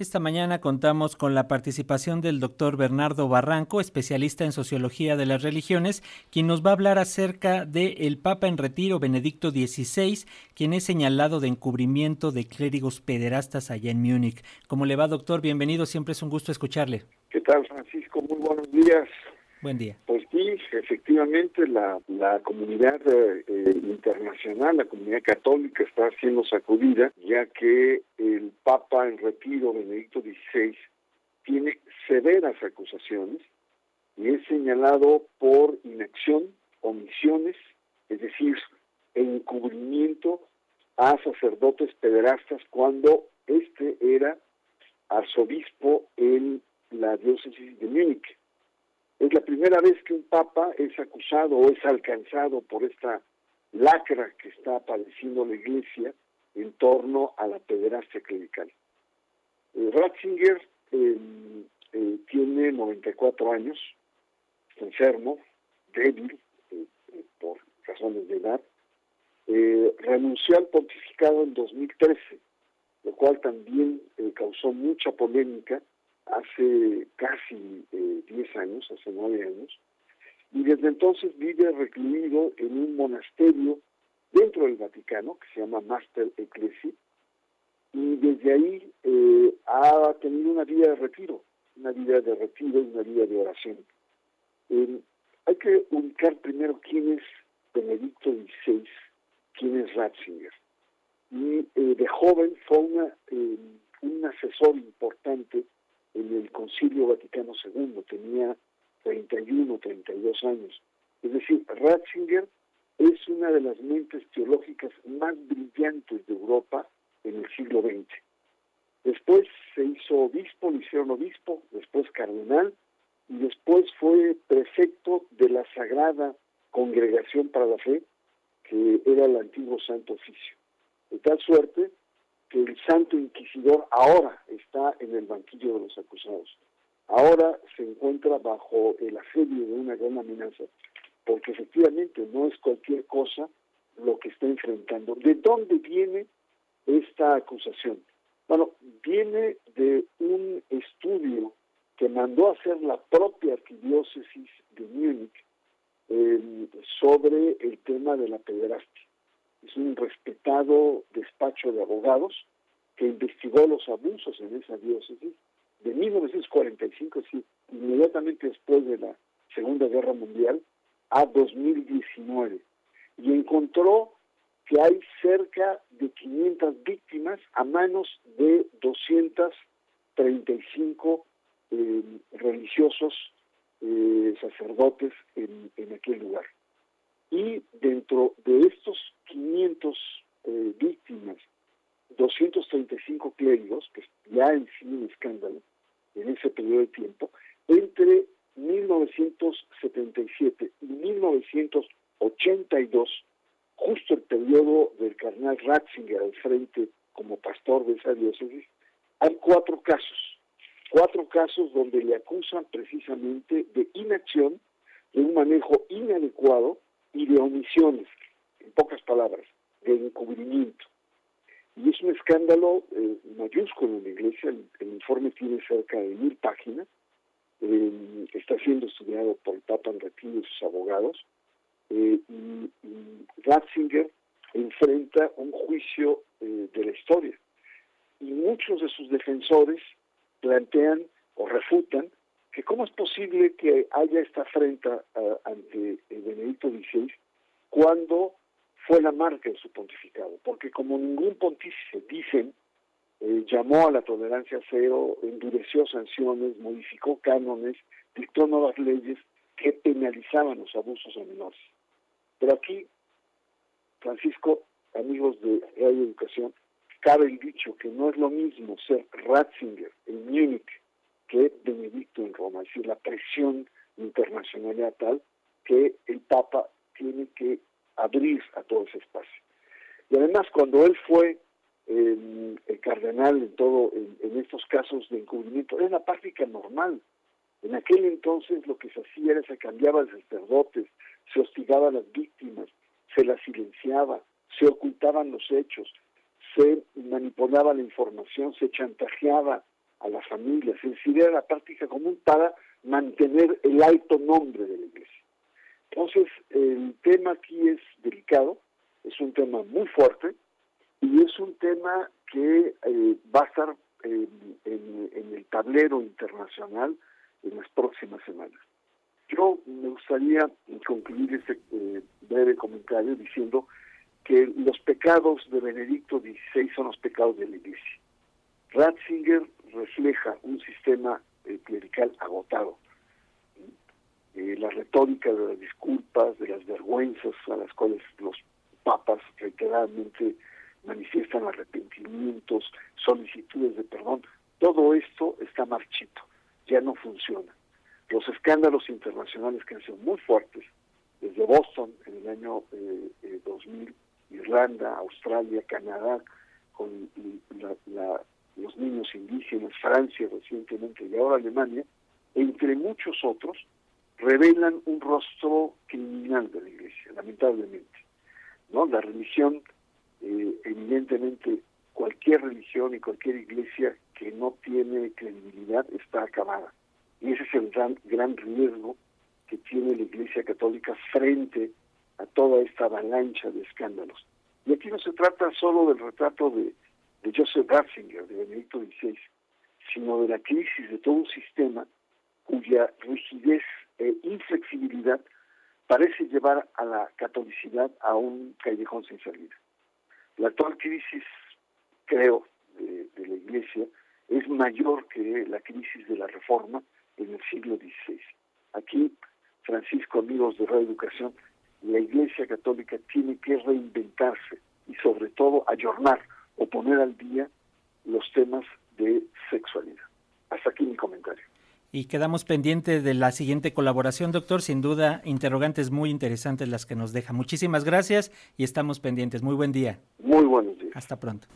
Esta mañana contamos con la participación del doctor Bernardo Barranco, especialista en sociología de las religiones, quien nos va a hablar acerca del el Papa en retiro Benedicto XVI, quien es señalado de encubrimiento de clérigos pederastas allá en Múnich. ¿Cómo le va, doctor? Bienvenido, siempre es un gusto escucharle. ¿Qué tal, Francisco? Muy buenos días. Buen día. Pues sí, efectivamente la, la comunidad eh, internacional, la comunidad católica está siendo sacudida, ya que el Papa en retiro, Benedicto XVI, tiene severas acusaciones y es señalado por inacción, omisiones, es decir, encubrimiento a sacerdotes pederastas cuando este era arzobispo en la diócesis de Múnich. Es la primera vez que un papa es acusado o es alcanzado por esta lacra que está padeciendo la iglesia en torno a la pederastia clerical. Eh, Ratzinger em, eh, tiene 94 años, está enfermo, débil eh, por razones de edad, renunció al pontificado en 2013, lo cual también causó mucha polémica hace casi 10 años, hace 9 años, y desde entonces vive recluido en un monasterio dentro del Vaticano, que se llama Master Ecclesi, y desde ahí eh, ha tenido una vida de retiro, una vida de retiro y una vida de oración. hay que ubicar primero quién es Benedicto XVI, quién es Ratzinger. Y eh, de joven fue una, eh, un asesor importante en el Concilio Vaticano II, tenía 31, 32 años. Es decir, Ratzinger es una de las mentes teológicas más brillantes de Europa en el siglo XX. Después se hizo obispo, lo hicieron obispo, después cardenal, y después fue prefecto de la Sagrada Congregación para la Fe, que era el antiguo Santo Oficio. De tal suerte que el Santo Inquisidor ahora está en el banquillo de los acusados. Ahora se encuentra bajo el asedio de una gran amenaza, porque efectivamente no es cualquier cosa lo que está enfrentando. ¿De dónde viene esta acusación? Bueno, viene de un estudio que mandó hacer la propia arquidiócesis de Múnich eh, sobre el tema de la pederastia es un respetado despacho de abogados que investigó los abusos en esa diócesis de 1945, es inmediatamente después de la Segunda Guerra Mundial, a 2019, y encontró que hay cerca de 500 víctimas a manos de 235 eh, religiosos eh, sacerdotes en, en aquel lugar. Y dentro de estos 500 eh, víctimas, 235 clérigos, que ya en sí un escándalo en ese periodo de tiempo, entre 1977 y 1982, justo el periodo del cardenal Ratzinger al frente como pastor de esa diócesis, hay cuatro casos, cuatro casos donde le acusan precisamente de inacción, de un manejo inadecuado y de omisiones, en pocas palabras, de encubrimiento. Y es un escándalo eh, mayúsculo en la iglesia, el, informe tiene cerca de mil páginas, eh, está siendo estudiado por el Papa en y sus abogados, eh, y, Ratzinger enfrenta un juicio de la historia. Y muchos de sus defensores plantean o refutan que cómo es posible que haya esta afrenta ante Benedicto XVI cuando fue la marca de su pontificado, porque como ningún pontífice, dicen, eh, llamó a la tolerancia cero, endureció sanciones, modificó cánones, dictó nuevas leyes que penalizaban los abusos a menores. Pero aquí, Francisco, amigos de Radio Educación, cabe el dicho que no es lo mismo ser Ratzinger en Múnich que Benedicto en Roma, es decir, la presión internacional tal que el Papa tiene que abrir a todo ese espacio. Y además, cuando él fue el cardenal en todo, en, estos casos de encubrimiento, era la práctica normal. En aquel entonces lo que se hacía era se cambiaba de sacerdotes, se hostigaba a las víctimas, se las silenciaba, se ocultaban los hechos, se manipulaba la información, se chantajeaba a las familias, es decir, era la práctica común para mantener el alto nombre de la iglesia. Entonces, el tema aquí es delicado, es un tema muy fuerte y es un tema que eh, va a estar en, el tablero internacional en las próximas semanas. Yo me gustaría concluir este eh, breve comentario diciendo que los pecados de Benedicto XVI son los pecados de la Iglesia. Ratzinger refleja un sistema eh, clerical agotado. Eh, la retórica de las disculpas, de las vergüenzas a las cuales los papas reiteradamente manifiestan arrepentimientos, solicitudes de perdón, todo esto está marchito, ya no funciona. Los escándalos internacionales que han sido muy fuertes, desde Boston en el año 2000, eh, Irlanda, Australia, Canadá, con los niños indígenas, Francia recientemente y ahora Alemania, entre muchos otros, revelan un rostro criminal de la Iglesia, lamentablemente. ¿no? La religión, eh, evidentemente, cualquier religión y cualquier iglesia que no tiene credibilidad está acabada. Y ese es el gran, gran riesgo que tiene la Iglesia Católica frente a toda esta avalancha de escándalos. Y aquí no se trata solo del retrato de, Joseph Ratzinger, de Benedicto XVI, sino de la crisis de todo un sistema cuya rigidez e inflexibilidad parece llevar a la catolicidad a un callejón sin salida. La actual crisis, creo, de, de la Iglesia es mayor que la crisis de la Reforma en el siglo XVI. Aquí, Francisco, amigos de Reeducación, la Iglesia Católica tiene que reinventarse y sobre todo ayornar o poner al día los temas de sexualidad. Hasta aquí mi comentario. Y quedamos pendientes de la siguiente colaboración, doctor. Sin duda, interrogantes muy interesantes las que nos deja. Muchísimas gracias y estamos pendientes. Muy buen día. Muy buenos días. Hasta pronto.